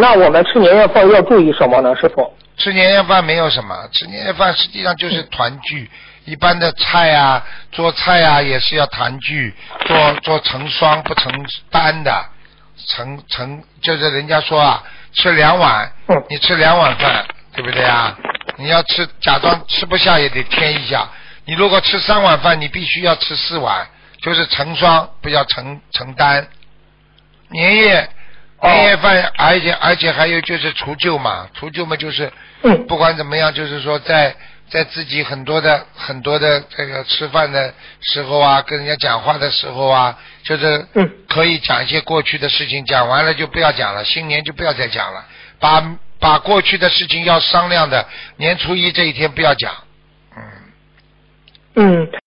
那我们吃年夜饭要注意什么呢，师傅？吃年夜饭没有什么，吃年夜饭实际上就是团聚。一般的菜啊，做菜啊也是要团聚，做做成双不成单的，成成就是人家说啊，吃两碗，嗯你吃两碗饭，对不对啊？你要吃假装吃不下也得添一下。你如果吃三碗饭，你必须要吃四碗，就是成双，不要成成单。年夜哦年夜饭，而且而且还有就是除旧嘛，除旧嘛就是嗯。不管怎么样，就是说在在自己很多的很多的这个吃饭的时候啊，跟人家讲话的时候啊，就是嗯。可以讲一些过去的事情，讲完了就不要讲了，新年就不要再讲了，把把过去的事情要商量的，年初一这一天不要讲，嗯，嗯，